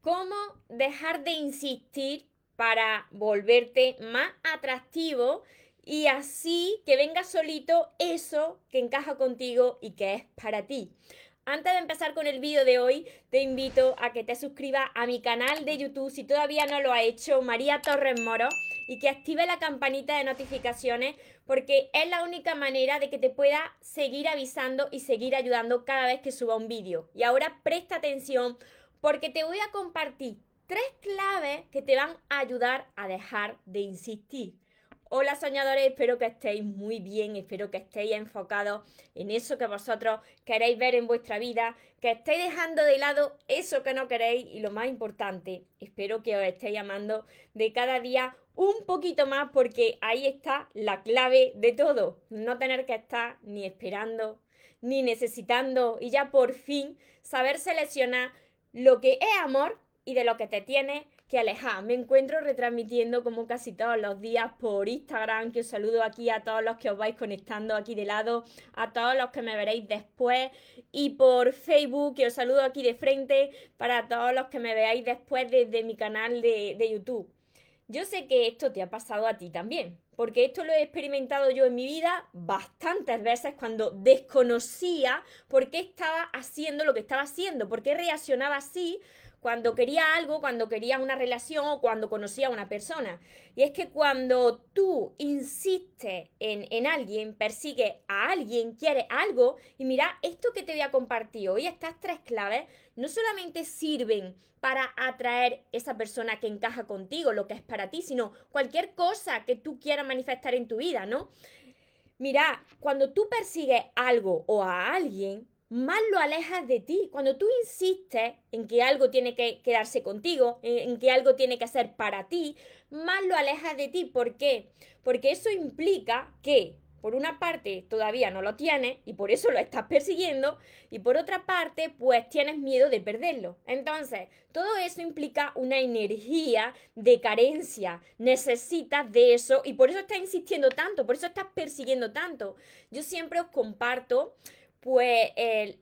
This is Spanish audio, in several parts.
cómo dejar de insistir para volverte más atractivo y así que venga solito eso que encaja contigo y que es para ti. Antes de empezar con el vídeo de hoy, te invito a que te suscribas a mi canal de YouTube si todavía no lo ha hecho, María Torres Moro, y que active la campanita de notificaciones porque es la única manera de que te pueda seguir avisando y seguir ayudando cada vez que suba un vídeo. Y ahora presta atención porque te voy a compartir tres claves que te van a ayudar a dejar de insistir. Hola soñadores, espero que estéis muy bien, espero que estéis enfocados en eso que vosotros queréis ver en vuestra vida, que estéis dejando de lado eso que no queréis y lo más importante, espero que os estéis amando de cada día un poquito más porque ahí está la clave de todo, no tener que estar ni esperando, ni necesitando y ya por fin saber seleccionar lo que es amor y de lo que te tiene que alejar. Me encuentro retransmitiendo como casi todos los días por Instagram, que os saludo aquí a todos los que os vais conectando aquí de lado, a todos los que me veréis después, y por Facebook, que os saludo aquí de frente, para todos los que me veáis después desde mi canal de, de YouTube. Yo sé que esto te ha pasado a ti también, porque esto lo he experimentado yo en mi vida bastantes veces cuando desconocía por qué estaba haciendo lo que estaba haciendo, por qué reaccionaba así cuando quería algo, cuando quería una relación o cuando conocía a una persona. Y es que cuando tú insistes en, en alguien, persigues a alguien, quieres algo, y mira, esto que te voy a compartir hoy, estas tres claves, no solamente sirven para atraer esa persona que encaja contigo, lo que es para ti, sino cualquier cosa que tú quieras manifestar en tu vida, ¿no? Mira, cuando tú persigues algo o a alguien, más lo alejas de ti. Cuando tú insistes en que algo tiene que quedarse contigo, en que algo tiene que ser para ti, más lo alejas de ti. ¿Por qué? Porque eso implica que, por una parte, todavía no lo tienes y por eso lo estás persiguiendo, y por otra parte, pues tienes miedo de perderlo. Entonces, todo eso implica una energía de carencia. Necesitas de eso y por eso estás insistiendo tanto, por eso estás persiguiendo tanto. Yo siempre os comparto pues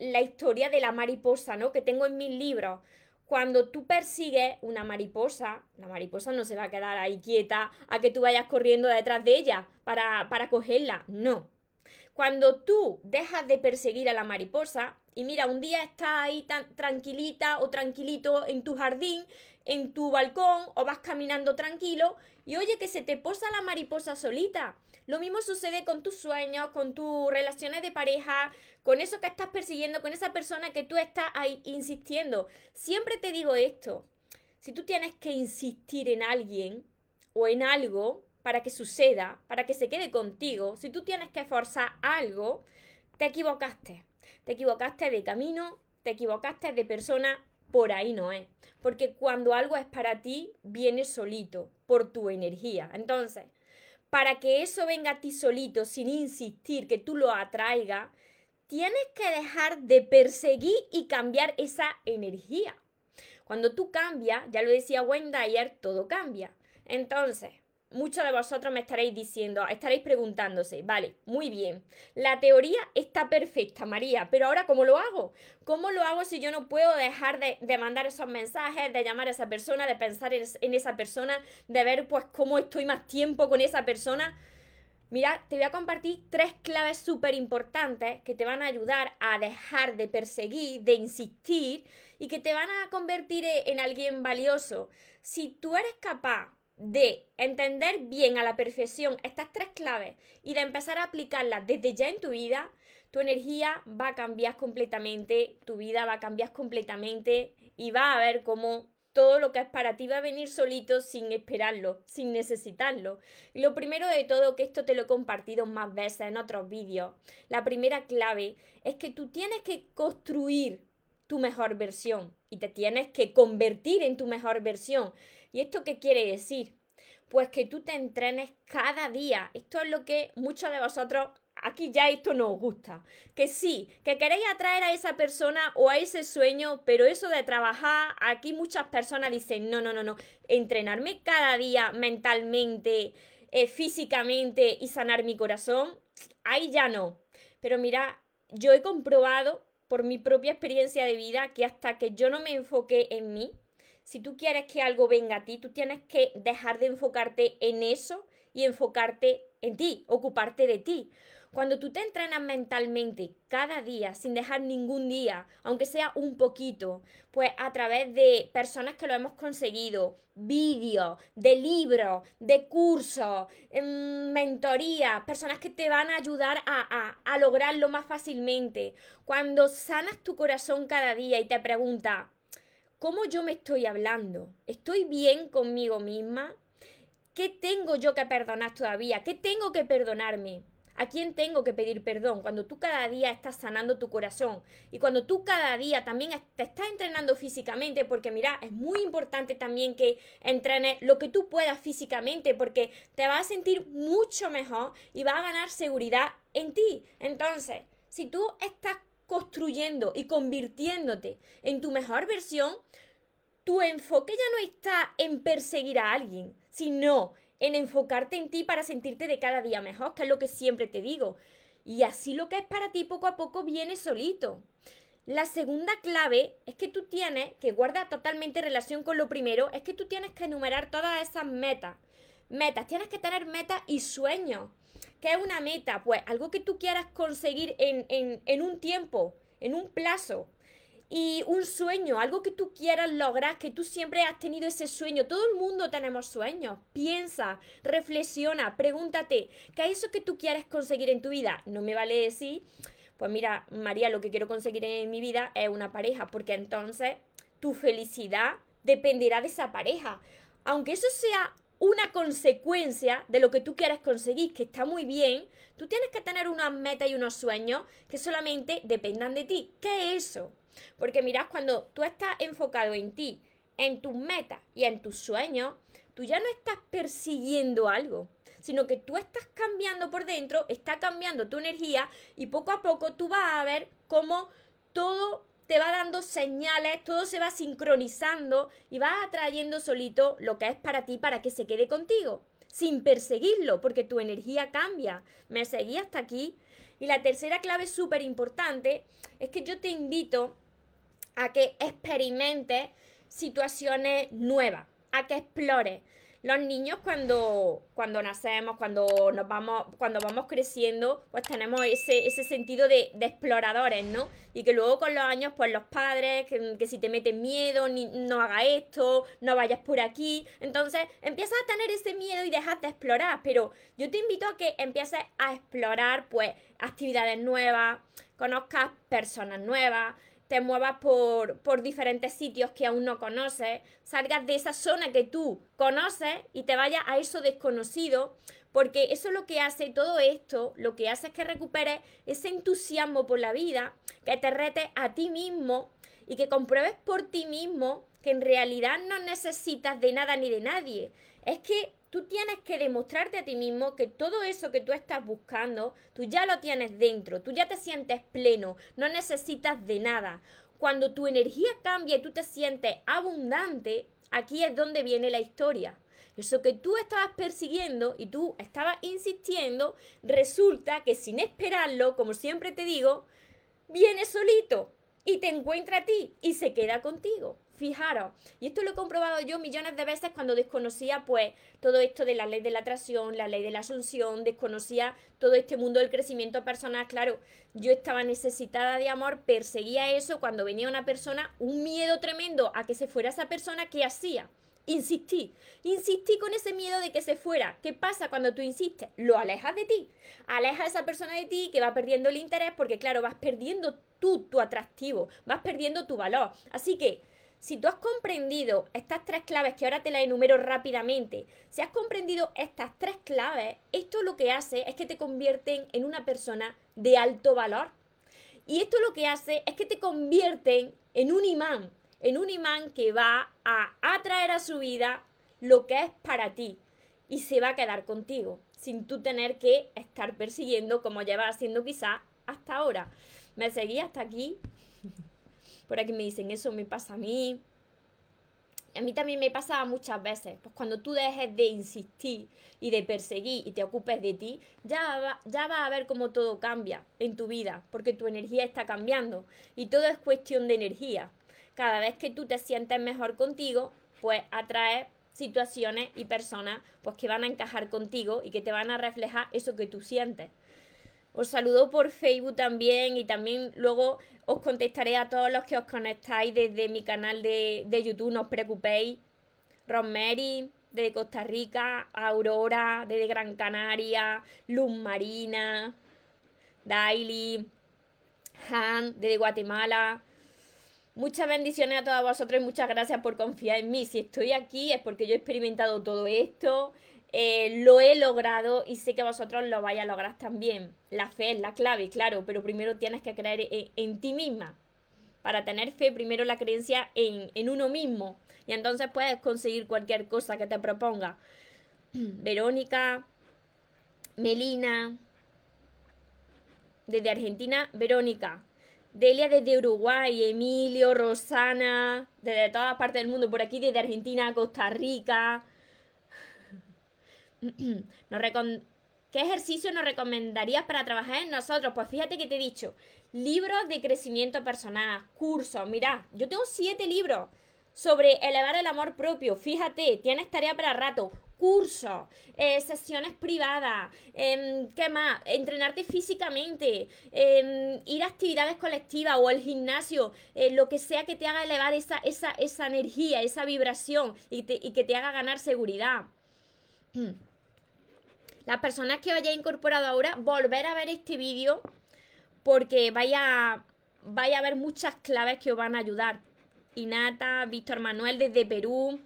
la historia de la mariposa, ¿no? Que tengo en mis libros. Cuando tú persigues una mariposa, la mariposa no se va a quedar ahí quieta a que tú vayas corriendo detrás de ella para, para cogerla. No. Cuando tú dejas de perseguir a la mariposa y mira, un día estás ahí tan tranquilita o tranquilito en tu jardín, en tu balcón o vas caminando tranquilo y oye que se te posa la mariposa solita. Lo mismo sucede con tus sueños, con tus relaciones de pareja, con eso que estás persiguiendo, con esa persona que tú estás ahí insistiendo. Siempre te digo esto, si tú tienes que insistir en alguien o en algo para que suceda, para que se quede contigo, si tú tienes que forzar algo, te equivocaste. Te equivocaste de camino, te equivocaste de persona, por ahí no es. Porque cuando algo es para ti, viene solito, por tu energía. Entonces, para que eso venga a ti solito, sin insistir, que tú lo atraigas, tienes que dejar de perseguir y cambiar esa energía. Cuando tú cambias, ya lo decía Wayne Dyer, todo cambia. Entonces, muchos de vosotros me estaréis diciendo, estaréis preguntándose, vale, muy bien, la teoría está perfecta, María, pero ahora ¿cómo lo hago? ¿Cómo lo hago si yo no puedo dejar de, mandar esos mensajes, de llamar a esa persona, de pensar en esa persona, de ver pues cómo estoy más tiempo con esa persona? Mira, te voy a compartir tres claves súper importantes que te van a ayudar a dejar de perseguir, de insistir y que te van a convertir en alguien valioso. Si tú eres capaz de entender bien a la perfección estas tres claves y de empezar a aplicarlas desde ya en tu vida, tu energía va a cambiar completamente, tu vida va a cambiar completamente y va a ver cómo todo lo que es para ti va a venir solito sin esperarlo, sin necesitarlo. Y lo primero de todo, que esto te lo he compartido más veces en otros vídeos, la primera clave es que tú tienes que construir tu mejor versión y te tienes que convertir en tu mejor versión. ¿Y esto qué quiere decir? Pues que tú te entrenes cada día. Esto es lo que muchos de vosotros aquí ya esto no os gusta. Que sí, que queréis atraer a esa persona o a ese sueño, pero eso de trabajar, aquí muchas personas dicen, no, no, no, no, entrenarme cada día mentalmente, eh, físicamente y sanar mi corazón, ahí ya no. Pero mira, yo he comprobado por mi propia experiencia de vida que hasta que yo no me enfoqué en mí, si tú quieres que algo venga a ti, tú tienes que dejar de enfocarte en eso y enfocarte en ti, ocuparte de ti. Cuando tú te entrenas mentalmente cada día, sin dejar ningún día, aunque sea un poquito, pues a través de personas que lo hemos conseguido, vídeos, de libros, de cursos, em, mentorías, personas que te van a ayudar a, a lograrlo más fácilmente. Cuando sanas tu corazón cada día y te preguntas, ¿cómo yo me estoy hablando? ¿Estoy bien conmigo misma? ¿Qué tengo yo que perdonar todavía? ¿Qué tengo que perdonarme? ¿A quién tengo que pedir perdón? Cuando tú cada día estás sanando tu corazón y cuando tú cada día también te estás entrenando físicamente, porque mira, es muy importante también que entrenes lo que tú puedas físicamente, porque te vas a sentir mucho mejor y vas a ganar seguridad en ti. Entonces, si tú estás construyendo y convirtiéndote en tu mejor versión, tu enfoque ya no está en perseguir a alguien, sino en enfocarte en ti para sentirte de cada día mejor, que es lo que siempre te digo. Y así lo que es para ti poco a poco viene solito. La segunda clave es que tú tienes, que guarda totalmente relación con lo primero, es que tú tienes que enumerar todas esas metas. Metas, tienes que tener metas y sueños. ¿Qué es una meta? Pues algo que tú quieras conseguir en, en, en un tiempo, en un plazo y un sueño, algo que tú quieras lograr, que tú siempre has tenido ese sueño. Todo el mundo tenemos sueños. Piensa, reflexiona, pregúntate, ¿qué es eso que tú quieres conseguir en tu vida? No me vale decir, pues mira, María, lo que quiero conseguir en mi vida es una pareja, porque entonces tu felicidad dependerá de esa pareja. Aunque eso sea una consecuencia de lo que tú quieres conseguir, que está muy bien, tú tienes que tener unas metas y unos sueños que solamente dependan de ti. ¿Qué es eso? Porque mirad, cuando tú estás enfocado en ti, en tus metas y en tus sueños, tú ya no estás persiguiendo algo, sino que tú estás cambiando por dentro, está cambiando tu energía y poco a poco tú vas a ver cómo todo te va dando señales, todo se va sincronizando y vas atrayendo solito lo que es para ti para que se quede contigo, sin perseguirlo, porque tu energía cambia. ¿Me seguí hasta aquí? Y la tercera clave súper importante es que yo te invito a que experimentes situaciones nuevas, a que explores. Los niños cuando, cuando nacemos, cuando nos vamos, cuando vamos creciendo, pues tenemos ese, ese sentido de, exploradores, ¿no? Y que luego con los años, pues los padres, que, si te meten miedo, no haga esto, no vayas por aquí. Entonces empiezas a tener ese miedo y dejas de explorar. Pero yo te invito a que empieces a explorar, pues, actividades nuevas, conozcas personas nuevas, te muevas por, por, diferentes sitios que aún no conoces, salgas de esa zona que tú conoces y te vayas a eso desconocido, porque eso es lo que hace todo esto, lo que hace es que recuperes ese entusiasmo por la vida, que te retes a ti mismo y que compruebes por ti mismo que en realidad no necesitas de nada ni de nadie. Es que tú tienes que demostrarte a ti mismo que todo eso que tú estás buscando, tú ya lo tienes dentro, tú ya te sientes pleno, no necesitas de nada. Cuando tu energía cambia y tú te sientes abundante, aquí es donde viene la historia. Eso que tú estabas persiguiendo y tú estabas insistiendo, resulta que sin esperarlo, como siempre te digo, viene solito y te encuentra a ti y se queda contigo. Fijaros, y esto lo he comprobado yo millones de veces cuando desconocía pues todo esto de la ley de la atracción, la ley de la asunción, desconocía todo este mundo del crecimiento personal. Claro, yo estaba necesitada de amor, perseguía eso, cuando venía una persona, un miedo tremendo a que se fuera esa persona, ¿qué hacía? Insistí, insistí con ese miedo de que se fuera. ¿Qué pasa cuando tú insistes? Lo alejas de ti, alejas a esa persona de ti que va perdiendo el interés porque claro, vas perdiendo tú tu atractivo, vas perdiendo tu valor. Así que si tú has comprendido estas tres claves, que ahora te las enumero rápidamente, si has comprendido estas tres claves, esto lo que hace es que te convierten en una persona de alto valor. Y esto lo que hace es que te convierten en un imán, en un imán que va a atraer a su vida lo que es para ti y se va a quedar contigo, sin tú tener que estar persiguiendo como llevas haciendo quizá hasta ahora. ¿Me seguí hasta aquí? Por aquí me dicen, eso me pasa a mí. A mí también me pasaba muchas veces. Pues cuando tú dejes de insistir y de perseguir y te ocupes de ti, ya, va, ya vas a ver cómo todo cambia en tu vida, porque tu energía está cambiando. Y todo es cuestión de energía. Cada vez que tú te sientes mejor contigo, pues atraes situaciones y personas pues que van a encajar contigo y que te van a reflejar eso que tú sientes. Os saludo por Facebook también y también luego os contestaré a todos los que os conectáis desde mi canal de, de YouTube, no os preocupéis. Rosemary, de Costa Rica, Aurora, desde Gran Canaria, Luz Marina, Daily, Han, desde Guatemala. Muchas bendiciones a todos vosotros y muchas gracias por confiar en mí. Si estoy aquí es porque yo he experimentado todo esto, eh, lo he logrado y sé que vosotros lo vais a lograr también. La fe es la clave, claro, pero primero tienes que creer en, ti misma. Para tener fe, primero la creencia en, en uno mismo. Y entonces puedes conseguir cualquier cosa que te proponga. Verónica, Melina, desde Argentina, Verónica. Delia desde Uruguay, Emilio, Rosana, desde todas partes del mundo, por aquí desde Argentina, Costa Rica. ¿Qué ejercicio nos recomendarías para trabajar en nosotros? Pues fíjate que te he dicho, libros de crecimiento personal, cursos. Mira, yo tengo siete libros sobre elevar el amor propio. Fíjate, tienes tarea para rato. Cursos, eh, sesiones privadas, em, ¿qué más? Entrenarte físicamente, em, ir a actividades colectivas o al gimnasio, eh, lo que sea que te haga elevar esa, esa, esa energía, esa vibración y, que te haga ganar seguridad. Las personas que hayáis incorporado ahora, volver a ver este vídeo porque vaya, vaya a haber muchas claves que os van a ayudar. Inata, Víctor Manuel desde Perú.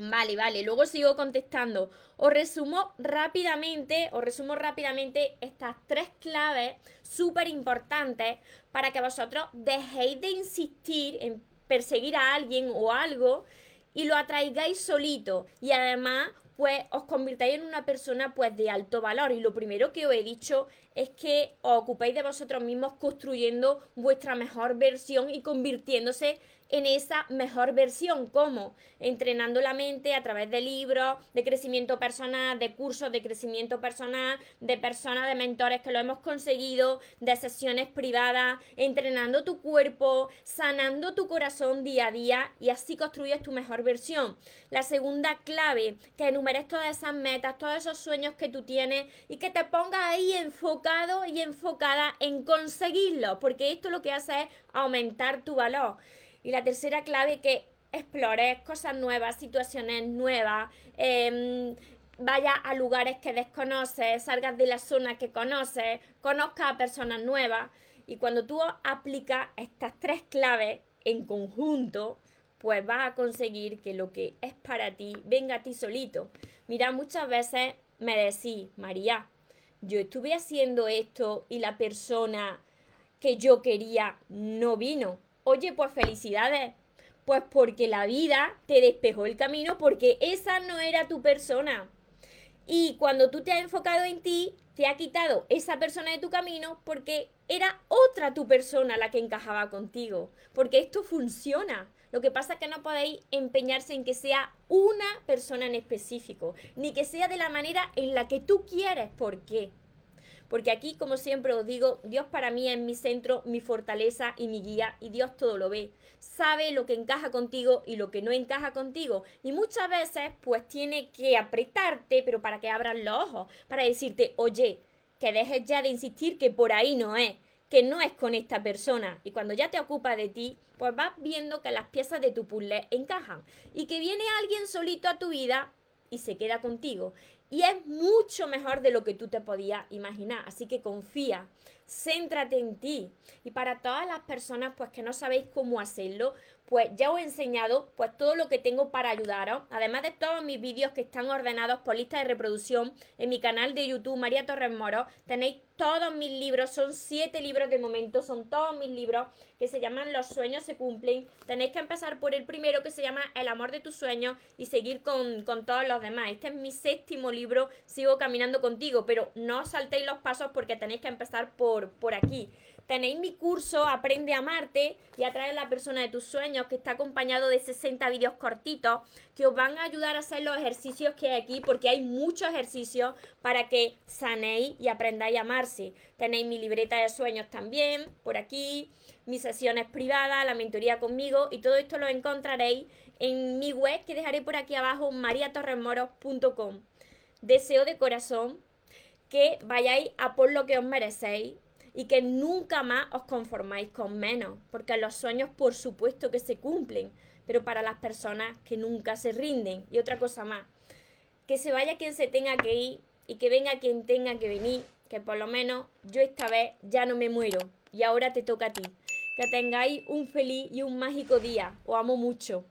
Vale, vale, luego sigo contestando. Os resumo rápidamente, os resumo rápidamente estas tres claves súper importantes para que vosotros dejéis de insistir en perseguir a alguien o algo y lo atraigáis solito. Y además pues os convirtáis en una persona pues de alto valor. Y lo primero que os he dicho es que os ocupéis de vosotros mismos construyendo vuestra mejor versión y convirtiéndose en esa mejor versión. ¿Cómo? Entrenando la mente a través de libros, de crecimiento personal, de cursos de crecimiento personal, de personas, de mentores que lo hemos conseguido, de sesiones privadas, entrenando tu cuerpo, sanando tu corazón día a día y así construyes tu mejor versión. La segunda clave, que enumeres todas esas metas, todos esos sueños que tú tienes y que te pongas ahí enfocado y enfocada en conseguirlo, porque esto lo que hace es aumentar tu valor. Y la tercera clave que explores cosas nuevas, situaciones nuevas, eh, vayas a lugares que desconoces, salgas de la zona que conoces, conozcas a personas nuevas. Y cuando tú aplicas estas tres claves en conjunto, pues vas a conseguir que lo que es para ti venga a ti solito. Mira, muchas veces me decís, María, yo estuve haciendo esto y la persona que yo quería no vino. Oye, pues felicidades. Pues porque la vida te despejó el camino porque esa no era tu persona. Y cuando tú te has enfocado en ti, te ha quitado esa persona de tu camino porque era otra tu persona la que encajaba contigo. Porque esto funciona. Lo que pasa es que no podéis empeñarse en que sea una persona en específico, ni que sea de la manera en la que tú quieres. ¿Por qué? Porque aquí, como siempre os digo, Dios para mí es mi centro, mi fortaleza y mi guía, y Dios todo lo ve. Sabe lo que encaja contigo y lo que no encaja contigo. Y muchas veces, pues tiene que apretarte, pero para que abras los ojos, para decirte, oye, que dejes ya de insistir que por ahí no es, que no es con esta persona. Y cuando ya te ocupa de ti, pues vas viendo que las piezas de tu puzzle encajan. Y que viene alguien solito a tu vida y se queda contigo. Y es mucho mejor de lo que tú te podías imaginar. Así que confía, céntrate en ti. Y para todas las personas pues que no sabéis cómo hacerlo, pues ya os he enseñado pues todo lo que tengo para ayudaros. Además de todos mis vídeos que están ordenados por lista de reproducción en mi canal de YouTube María Torres Moro, tenéis todos mis libros, son siete libros de momento, son todos mis libros que se llaman Los sueños se cumplen. Tenéis que empezar por el primero que se llama El amor de tus sueños y seguir con, con todos los demás. Este es mi séptimo libro, sigo caminando contigo, pero no saltéis los pasos porque tenéis que empezar por, por aquí. tenéis mi curso Aprende a amarte y atraer a la persona de tus sueños, que está acompañado de 60 vídeos cortitos que os van a ayudar a hacer los ejercicios que hay aquí, porque hay muchos ejercicios para que sanéis y aprendáis a amarse. Tenéis mi libreta de sueños también por aquí, mis sesiones privadas, la mentoría conmigo y todo esto lo encontraréis en mi web que dejaré por aquí abajo, mariatorremoros.com. Deseo de corazón que vayáis a por lo que os merecéis y que nunca más os conformáis con menos, porque los sueños por supuesto que se cumplen, pero para las personas que nunca se rinden. Y otra cosa más, que se vaya quien se tenga que ir y que venga quien tenga que venir, que por lo menos yo esta vez ya no me muero y ahora te toca a ti. Que tengáis un feliz y un mágico día. Os amo mucho.